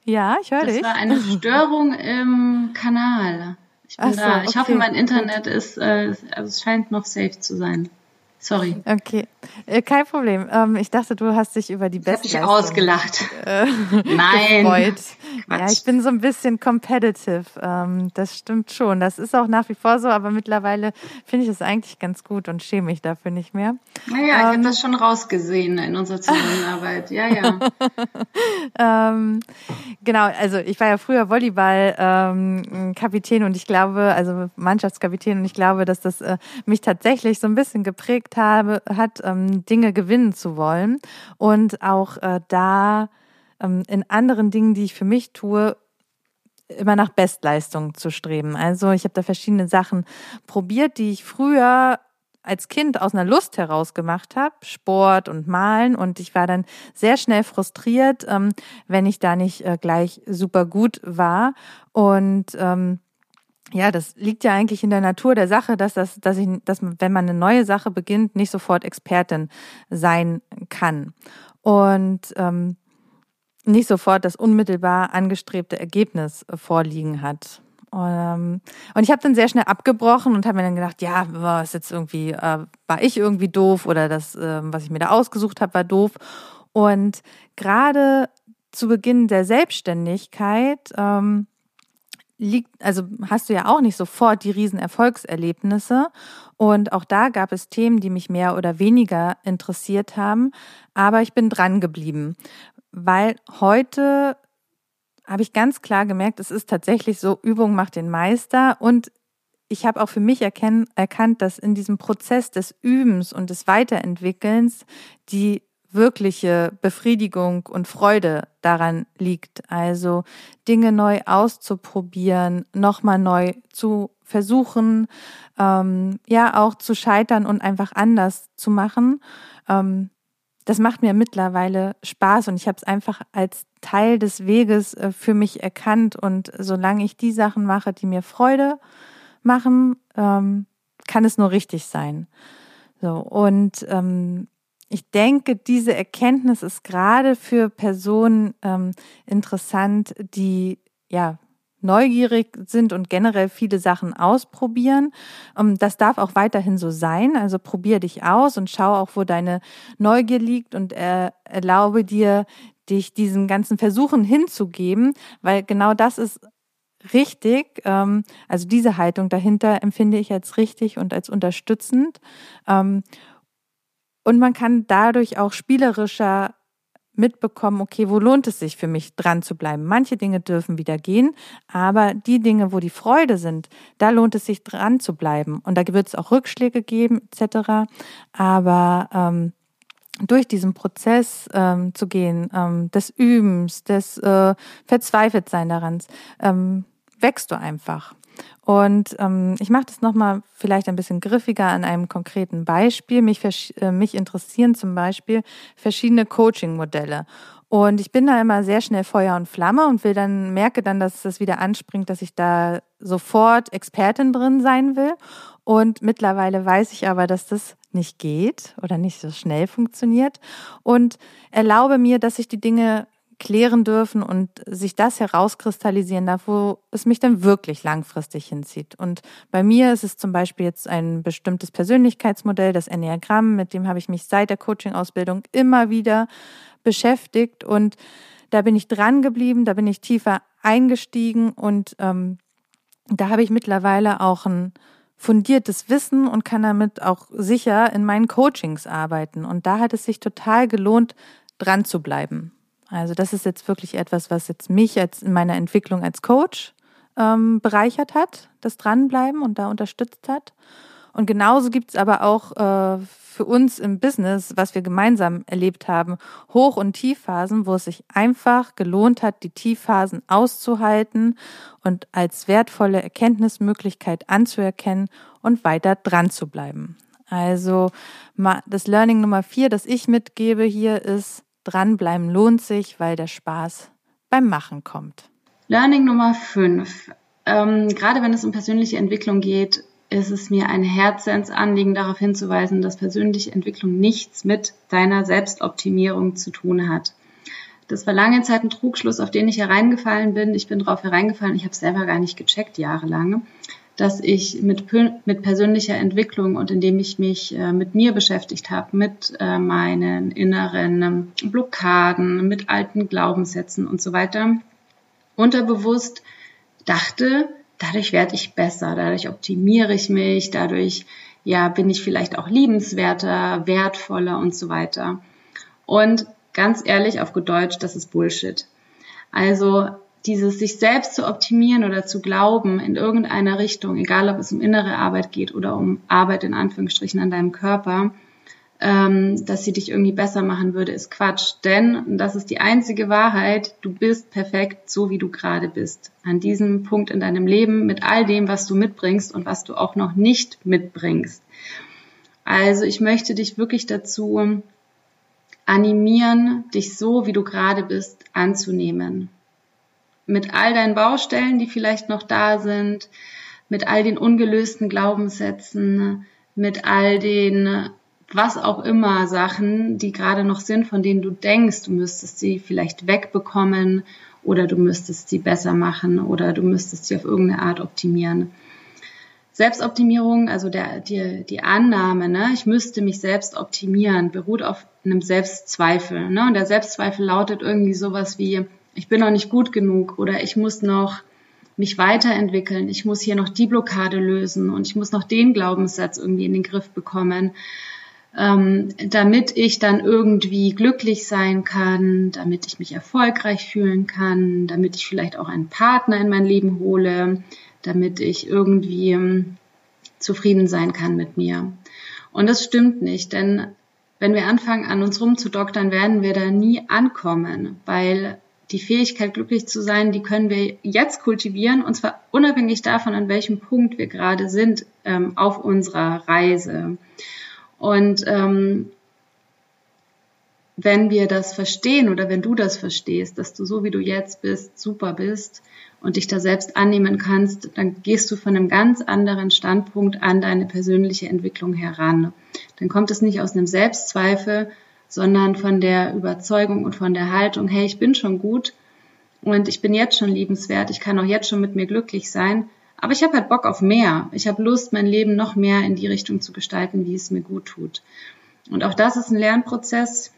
Ja, ich höre Das dich. war eine Störung im Kanal. Ich bin so, da. Ich hoffe, okay, mein Internet ist, äh, also es scheint noch safe zu sein. Sorry. Okay, äh, kein Problem. Ähm, ich dachte, du hast dich über die Ich habe dich ausgelacht. äh, Nein. gefreut. Ja, ich bin so ein bisschen competitive. Ähm, das stimmt schon. Das ist auch nach wie vor so, aber mittlerweile finde ich es eigentlich ganz gut und schäme mich dafür nicht mehr. Naja, ich Ähm. habe das schon rausgesehen in unserer Zusammenarbeit. Ja, ja. Ähm, genau, also ich war ja früher Volleyball-Kapitän und ich glaube, also Mannschaftskapitän und ich glaube, dass das äh, mich tatsächlich so ein bisschen geprägt habe, hat, ähm, Dinge gewinnen zu wollen und auch äh, da ähm, in anderen Dingen, die ich für mich tue, immer nach Bestleistung zu streben. Also ich habe da verschiedene Sachen probiert, die ich früher als Kind aus einer Lust heraus gemacht habe, Sport und Malen. Und ich war dann sehr schnell frustriert, ähm, wenn ich da nicht äh, gleich super gut war. Und ähm, ja, das liegt ja eigentlich in der Natur der Sache, dass das, dass ich, dass wenn man eine neue Sache beginnt, nicht sofort Expertin sein kann. Und ähm, nicht sofort das unmittelbar angestrebte Ergebnis vorliegen hat. Und, ähm, und ich habe dann sehr schnell abgebrochen und habe mir dann gedacht, ja, war es jetzt irgendwie, äh, war ich irgendwie doof oder das, äh, was ich mir da ausgesucht habe, war doof. Und gerade zu Beginn der Selbstständigkeit ähm, liegt, also hast du ja auch nicht sofort die riesen Erfolgserlebnisse. Und auch da gab es Themen, die mich mehr oder weniger interessiert haben. Aber ich bin dran geblieben, weil heute habe ich ganz klar gemerkt, es ist tatsächlich so, Übung macht den Meister und ich habe auch für mich erkennen, erkannt, dass in diesem Prozess des Übens und des Weiterentwickelns die wirkliche Befriedigung und Freude daran liegt. Also Dinge neu auszuprobieren, nochmal neu zu versuchen, ähm, ja auch zu scheitern und einfach anders zu machen. Ähm, das macht mir mittlerweile Spaß und ich habe es einfach als Teil des Weges äh, für mich erkannt. Und solange ich die Sachen mache, die mir Freude machen, ähm, kann es nur richtig sein. So und ähm, ich denke, diese Erkenntnis ist gerade für Personen ähm, interessant, die ja neugierig sind und generell viele Sachen ausprobieren. Ähm, Das darf auch weiterhin so sein. Also probier dich aus und schau auch, wo deine Neugier liegt und äh, erlaube dir, dich diesen ganzen Versuchen hinzugeben, weil genau das ist richtig. ähm, Also diese Haltung dahinter empfinde ich als richtig und als unterstützend. Ähm, Und man kann dadurch auch spielerischer mitbekommen, okay, wo lohnt es sich für mich dran zu bleiben? Manche Dinge dürfen wieder gehen, aber die Dinge, wo die Freude sind, da lohnt es sich dran zu bleiben. Und da wird es auch Rückschläge geben, etc. Aber ähm, durch diesen Prozess ähm, zu gehen, ähm, des Übens, des äh, Verzweifeltsein daran, ähm, wächst du einfach. Und ähm, ich mache das nochmal vielleicht ein bisschen griffiger an einem konkreten Beispiel. Mich, äh, mich interessieren zum Beispiel verschiedene Coaching-Modelle. Und ich bin da immer sehr schnell Feuer und Flamme und will dann, merke dann, dass das wieder anspringt, dass ich da sofort Expertin drin sein will. Und mittlerweile weiß ich aber, dass das nicht geht oder nicht so schnell funktioniert und erlaube mir, dass ich die Dinge klären dürfen und sich das herauskristallisieren darf, wo es mich dann wirklich langfristig hinzieht. Und bei mir ist es zum Beispiel jetzt ein bestimmtes Persönlichkeitsmodell, das Enneagramm, mit dem habe ich mich seit der Coaching-Ausbildung immer wieder beschäftigt und da bin ich dran geblieben, da bin ich tiefer eingestiegen und ähm, da habe ich mittlerweile auch ein fundiertes Wissen und kann damit auch sicher in meinen Coachings arbeiten. Und da hat es sich total gelohnt, dran zu bleiben. Also das ist jetzt wirklich etwas, was jetzt mich als in meiner Entwicklung als Coach ähm, bereichert hat, das Dranbleiben und da unterstützt hat. Und genauso gibt es aber auch äh, für uns im Business, was wir gemeinsam erlebt haben, Hoch- und Tiefphasen, wo es sich einfach gelohnt hat, die Tiefphasen auszuhalten und als wertvolle Erkenntnismöglichkeit anzuerkennen und weiter dran zu bleiben. Also das Learning Nummer vier, das ich mitgebe hier ist, dranbleiben lohnt sich, weil der Spaß beim Machen kommt. Learning Nummer fünf. Ähm, gerade wenn es um persönliche Entwicklung geht, ist es mir ein Herzensanliegen, darauf hinzuweisen, dass persönliche Entwicklung nichts mit deiner Selbstoptimierung zu tun hat. Das war lange Zeit ein Trugschluss, auf den ich hereingefallen bin. Ich bin darauf hereingefallen, ich habe es selber gar nicht gecheckt, jahrelang, dass ich mit, mit persönlicher Entwicklung und indem ich mich äh, mit mir beschäftigt habe, mit äh, meinen inneren ähm, Blockaden, mit alten Glaubenssätzen und so weiter, unterbewusst dachte, dadurch werde ich besser, dadurch optimiere ich mich, dadurch ja bin ich vielleicht auch liebenswerter, wertvoller und so weiter. Und ganz ehrlich, auf gut Deutsch, das ist Bullshit. Also dieses sich selbst zu optimieren oder zu glauben in irgendeiner Richtung, egal ob es um innere Arbeit geht oder um Arbeit in Anführungsstrichen an deinem Körper, ähm, dass sie dich irgendwie besser machen würde, ist Quatsch. Denn, das ist die einzige Wahrheit, du bist perfekt, so wie du gerade bist. An diesem Punkt in deinem Leben mit all dem, was du mitbringst und was du auch noch nicht mitbringst. Also ich möchte dich wirklich dazu animieren, dich so, wie du gerade bist, anzunehmen. Mit all deinen Baustellen, die vielleicht noch da sind, mit all den ungelösten Glaubenssätzen, mit all den was auch immer Sachen, die gerade noch sind, von denen du denkst, du müsstest sie vielleicht wegbekommen oder du müsstest sie besser machen oder du müsstest sie auf irgendeine Art optimieren. Selbstoptimierung, also der, die, die Annahme, ne, ich müsste mich selbst optimieren, beruht auf einem Selbstzweifel. Ne? Und der Selbstzweifel lautet irgendwie sowas wie, ich bin noch nicht gut genug oder ich muss noch mich weiterentwickeln, ich muss hier noch die Blockade lösen und ich muss noch den Glaubenssatz irgendwie in den Griff bekommen ähm, damit ich dann irgendwie glücklich sein kann, damit ich mich erfolgreich fühlen kann, damit ich vielleicht auch einen Partner in mein Leben hole, damit ich irgendwie ähm, zufrieden sein kann mit mir. Und das stimmt nicht, denn wenn wir anfangen, an uns rumzudoktern, werden wir da nie ankommen, weil die Fähigkeit, glücklich zu sein, die können wir jetzt kultivieren, und zwar unabhängig davon, an welchem Punkt wir gerade sind ähm, auf unserer Reise. Und ähm, wenn wir das verstehen oder wenn du das verstehst, dass du so wie du jetzt bist, super bist und dich da selbst annehmen kannst, dann gehst du von einem ganz anderen Standpunkt an deine persönliche Entwicklung heran. Dann kommt es nicht aus einem Selbstzweifel, sondern von der Überzeugung und von der Haltung, hey, ich bin schon gut und ich bin jetzt schon liebenswert, ich kann auch jetzt schon mit mir glücklich sein aber ich habe halt Bock auf mehr. Ich habe Lust, mein Leben noch mehr in die Richtung zu gestalten, wie es mir gut tut. Und auch das ist ein Lernprozess.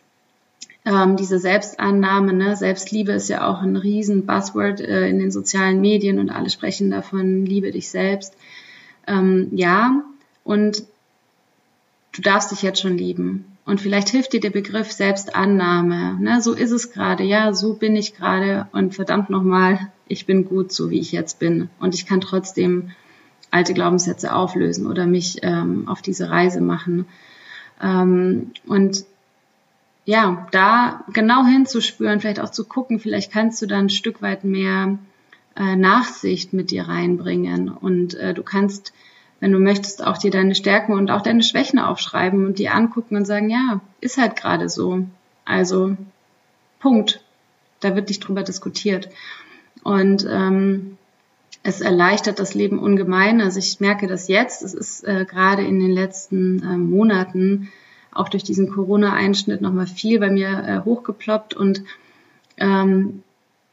Ähm, diese Selbstannahme, ne? Selbstliebe ist ja auch ein riesen Buzzword äh, in den sozialen Medien und alle sprechen davon, liebe dich selbst. Ähm, ja, und du darfst dich jetzt schon lieben. Und vielleicht hilft dir der Begriff Selbstannahme. Ne? So ist es gerade, ja, so bin ich gerade und verdammt nochmal, ich bin gut, so wie ich jetzt bin. Und ich kann trotzdem alte Glaubenssätze auflösen oder mich ähm, auf diese Reise machen. Ähm, und ja, da genau hinzuspüren, vielleicht auch zu gucken, vielleicht kannst du da ein Stück weit mehr äh, Nachsicht mit dir reinbringen. Und äh, du kannst wenn du möchtest, auch dir deine Stärken und auch deine Schwächen aufschreiben und die angucken und sagen, ja, ist halt gerade so. Also Punkt. Da wird nicht drüber diskutiert. Und ähm, es erleichtert das Leben ungemein. Also ich merke das jetzt. Es ist äh, gerade in den letzten äh, Monaten auch durch diesen Corona-Einschnitt nochmal viel bei mir äh, hochgeploppt und ähm,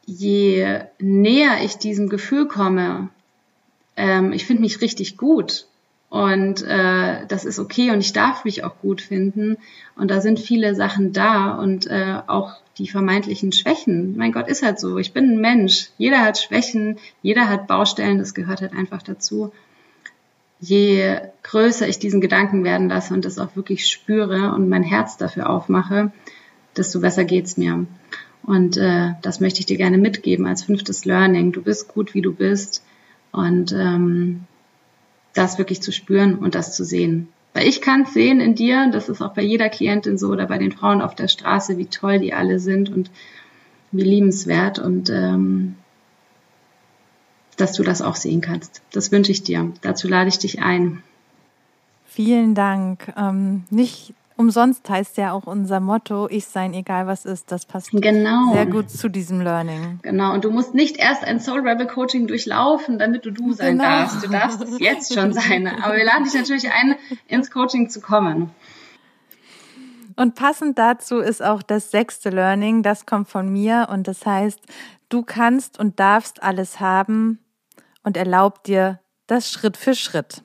je näher ich diesem Gefühl komme, ähm, ich finde mich richtig gut und äh, das ist okay und ich darf mich auch gut finden und da sind viele Sachen da und äh, auch die vermeintlichen Schwächen. Mein Gott, ist halt so. Ich bin ein Mensch. Jeder hat Schwächen, jeder hat Baustellen, das gehört halt einfach dazu. Je größer ich diesen Gedanken werden lasse und das auch wirklich spüre und mein Herz dafür aufmache, desto besser geht's mir. Und äh, das möchte ich dir gerne mitgeben als fünftes Learning. Du bist gut, wie du bist. Und ähm, das wirklich zu spüren und das zu sehen. Weil ich kann es sehen in dir, das ist auch bei jeder Klientin so oder bei den Frauen auf der Straße, wie toll die alle sind und wie liebenswert und ähm, dass du das auch sehen kannst. Das wünsche ich dir. Dazu lade ich dich ein. Vielen Dank. Ähm, nicht Umsonst heißt ja auch unser Motto, ich sein, egal was ist. Das passt genau. sehr gut zu diesem Learning. Genau. Und du musst nicht erst ein Soul Rebel Coaching durchlaufen, damit du du sein genau. darfst. Du darfst es jetzt schon sein. Aber wir laden dich natürlich ein, ins Coaching zu kommen. Und passend dazu ist auch das sechste Learning. Das kommt von mir und das heißt, du kannst und darfst alles haben und erlaub dir das Schritt für Schritt.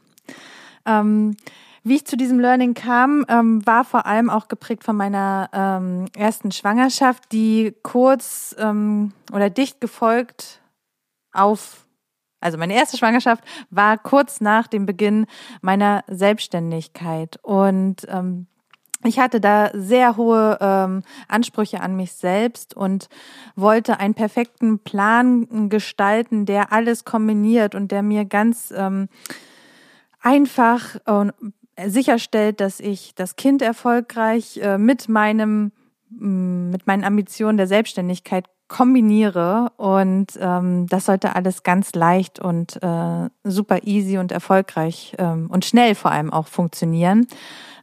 Ähm, wie ich zu diesem Learning kam, ähm, war vor allem auch geprägt von meiner ähm, ersten Schwangerschaft, die kurz ähm, oder dicht gefolgt auf, also meine erste Schwangerschaft war kurz nach dem Beginn meiner Selbstständigkeit. Und ähm, ich hatte da sehr hohe ähm, Ansprüche an mich selbst und wollte einen perfekten Plan gestalten, der alles kombiniert und der mir ganz ähm, einfach und sicherstellt, dass ich das Kind erfolgreich äh, mit meinem mm, mit meinen Ambitionen der Selbstständigkeit kombiniere und ähm, das sollte alles ganz leicht und äh, super easy und erfolgreich ähm, und schnell vor allem auch funktionieren.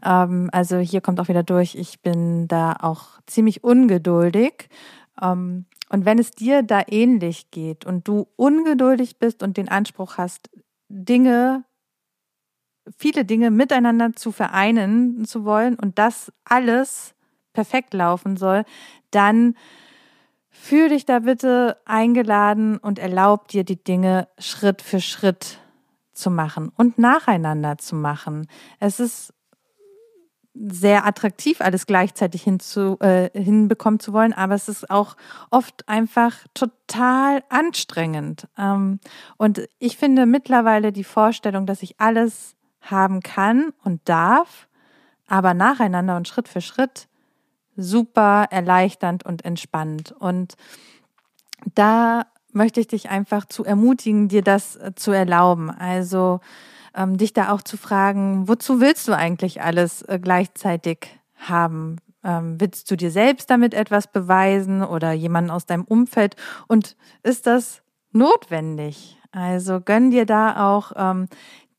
Ähm, also hier kommt auch wieder durch, ich bin da auch ziemlich ungeduldig. Ähm, und wenn es dir da ähnlich geht und du ungeduldig bist und den Anspruch hast, Dinge viele Dinge miteinander zu vereinen zu wollen und das alles perfekt laufen soll, dann fühl dich da bitte eingeladen und erlaub dir die Dinge Schritt für Schritt zu machen und nacheinander zu machen. Es ist sehr attraktiv, alles gleichzeitig hinzu, äh, hinbekommen zu wollen, aber es ist auch oft einfach total anstrengend. Ähm, und ich finde mittlerweile die Vorstellung, dass ich alles haben kann und darf, aber nacheinander und Schritt für Schritt super erleichternd und entspannt. Und da möchte ich dich einfach zu ermutigen, dir das äh, zu erlauben. Also ähm, dich da auch zu fragen, wozu willst du eigentlich alles äh, gleichzeitig haben? Ähm, willst du dir selbst damit etwas beweisen oder jemanden aus deinem Umfeld? Und ist das notwendig? Also gönn dir da auch ähm,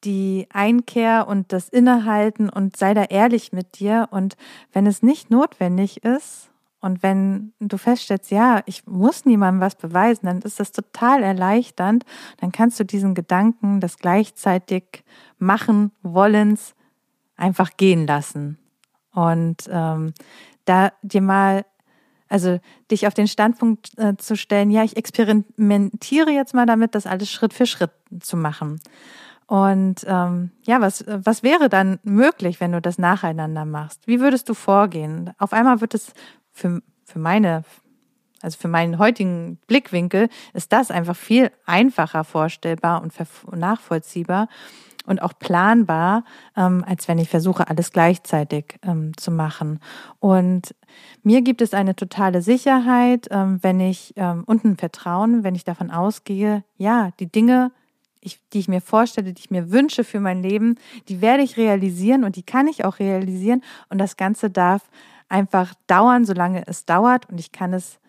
die Einkehr und das Innehalten und sei da ehrlich mit dir. Und wenn es nicht notwendig ist und wenn du feststellst, ja, ich muss niemandem was beweisen, dann ist das total erleichternd. Dann kannst du diesen Gedanken des gleichzeitig machen wollens einfach gehen lassen. Und ähm, da dir mal also dich auf den Standpunkt äh, zu stellen, ja, ich experimentiere jetzt mal damit, das alles Schritt für Schritt zu machen. Und ähm, ja, was, was wäre dann möglich, wenn du das nacheinander machst? Wie würdest du vorgehen? Auf einmal wird es für, für meine, also für meinen heutigen Blickwinkel, ist das einfach viel einfacher vorstellbar und nachvollziehbar und auch planbar, ähm, als wenn ich versuche, alles gleichzeitig ähm, zu machen. Und mir gibt es eine totale Sicherheit, ähm, wenn ich ähm, und ein Vertrauen, wenn ich davon ausgehe, ja, die Dinge ich, die ich mir vorstelle, die ich mir wünsche für mein Leben, die werde ich realisieren und die kann ich auch realisieren. Und das Ganze darf einfach dauern, solange es dauert und ich kann es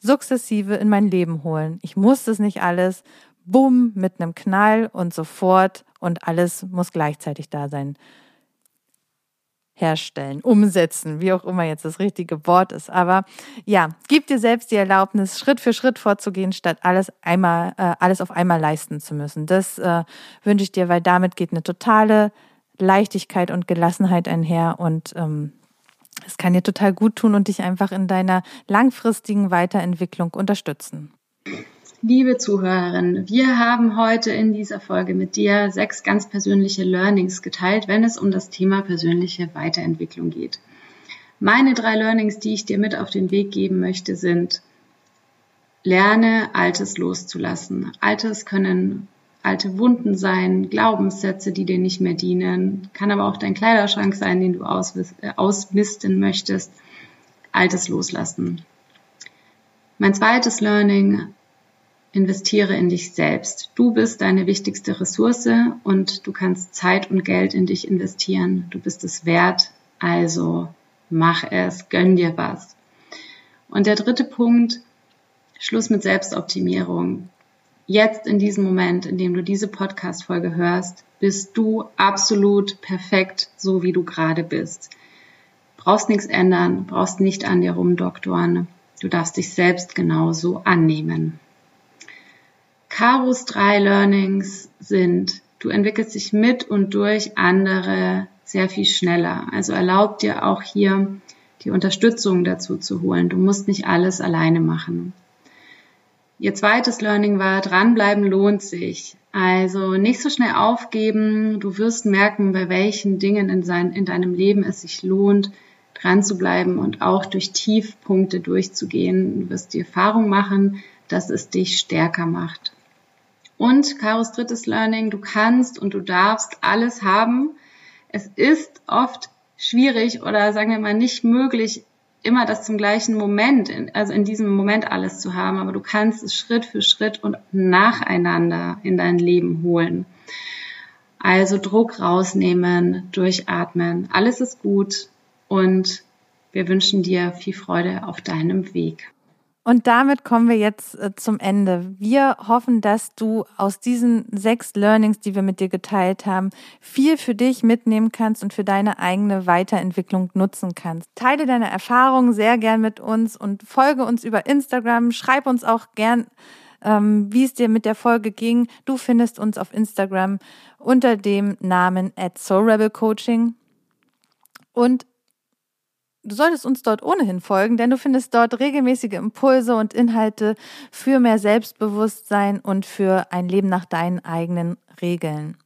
sukzessive in mein Leben holen. Ich muss es nicht alles, bumm, mit einem Knall und sofort und alles muss gleichzeitig da sein. Herstellen, umsetzen, wie auch immer jetzt das richtige Wort ist. Aber ja, gib dir selbst die Erlaubnis, Schritt für Schritt vorzugehen, statt alles einmal, äh, alles auf einmal leisten zu müssen. Das äh, wünsche ich dir, weil damit geht eine totale Leichtigkeit und Gelassenheit einher und ähm, es kann dir total gut tun und dich einfach in deiner langfristigen Weiterentwicklung unterstützen. Liebe Zuhörerin, wir haben heute in dieser Folge mit dir sechs ganz persönliche Learnings geteilt, wenn es um das Thema persönliche Weiterentwicklung geht. Meine drei Learnings, die ich dir mit auf den Weg geben möchte, sind, lerne Altes loszulassen. Altes können alte Wunden sein, Glaubenssätze, die dir nicht mehr dienen, kann aber auch dein Kleiderschrank sein, den du äh, ausmisten möchtest. Altes loslassen. Mein zweites Learning, investiere in dich selbst. Du bist deine wichtigste Ressource und du kannst Zeit und Geld in dich investieren. Du bist es wert, also mach es, gönn dir was. Und der dritte Punkt, Schluss mit Selbstoptimierung. Jetzt in diesem Moment, in dem du diese Podcast-Folge hörst, bist du absolut perfekt, so wie du gerade bist. Brauchst nichts ändern, brauchst nicht an dir rumdoktoren. Du darfst dich selbst genauso annehmen. Karos drei Learnings sind, du entwickelst dich mit und durch andere sehr viel schneller. Also erlaub dir auch hier die Unterstützung dazu zu holen. Du musst nicht alles alleine machen. Ihr zweites Learning war, dranbleiben lohnt sich. Also nicht so schnell aufgeben. Du wirst merken, bei welchen Dingen in, sein, in deinem Leben es sich lohnt, dran zu bleiben und auch durch Tiefpunkte durchzugehen. Du wirst die Erfahrung machen, dass es dich stärker macht. Und Karos drittes Learning, du kannst und du darfst alles haben. Es ist oft schwierig oder sagen wir mal nicht möglich, immer das zum gleichen Moment, also in diesem Moment alles zu haben, aber du kannst es Schritt für Schritt und nacheinander in dein Leben holen. Also Druck rausnehmen, durchatmen, alles ist gut und wir wünschen dir viel Freude auf deinem Weg. Und damit kommen wir jetzt äh, zum Ende. Wir hoffen, dass du aus diesen sechs Learnings, die wir mit dir geteilt haben, viel für dich mitnehmen kannst und für deine eigene Weiterentwicklung nutzen kannst. Teile deine Erfahrungen sehr gern mit uns und folge uns über Instagram. Schreib uns auch gern, ähm, wie es dir mit der Folge ging. Du findest uns auf Instagram unter dem Namen at Soul Rebel Coaching. Und Du solltest uns dort ohnehin folgen, denn du findest dort regelmäßige Impulse und Inhalte für mehr Selbstbewusstsein und für ein Leben nach deinen eigenen Regeln.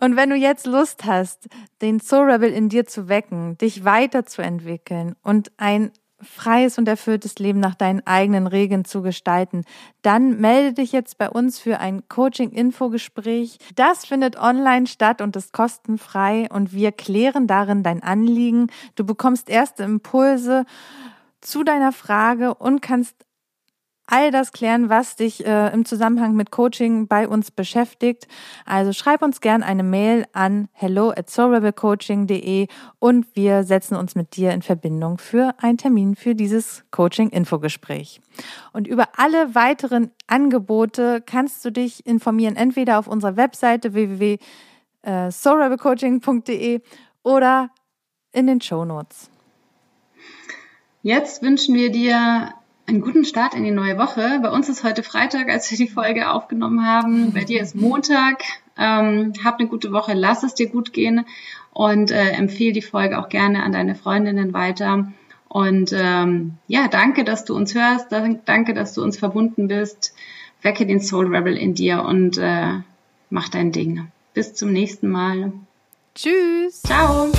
Und wenn du jetzt Lust hast, den Soul Rebel in dir zu wecken, dich weiterzuentwickeln und ein freies und erfülltes Leben nach deinen eigenen Regeln zu gestalten, dann melde dich jetzt bei uns für ein Coaching-Infogespräch. Das findet online statt und ist kostenfrei und wir klären darin dein Anliegen. Du bekommst erste Impulse zu deiner Frage und kannst all das klären, was dich äh, im Zusammenhang mit Coaching bei uns beschäftigt. Also schreib uns gern eine Mail an hello at soulrebelcoaching.de und wir setzen uns mit dir in Verbindung für einen Termin für dieses Coaching-Infogespräch. Und über alle weiteren Angebote kannst du dich informieren, entweder auf unserer Webseite www.soulrebelcoaching.de oder in den Show Notes. Jetzt wünschen wir dir einen guten Start in die neue Woche. Bei uns ist heute Freitag, als wir die Folge aufgenommen haben. Bei dir ist Montag. Ähm, hab eine gute Woche, lass es dir gut gehen und äh, empfehle die Folge auch gerne an deine Freundinnen weiter. Und ähm, ja, danke, dass du uns hörst. Danke, dass du uns verbunden bist. Wecke den Soul Rebel in dir und äh, mach dein Ding. Bis zum nächsten Mal. Tschüss. Ciao.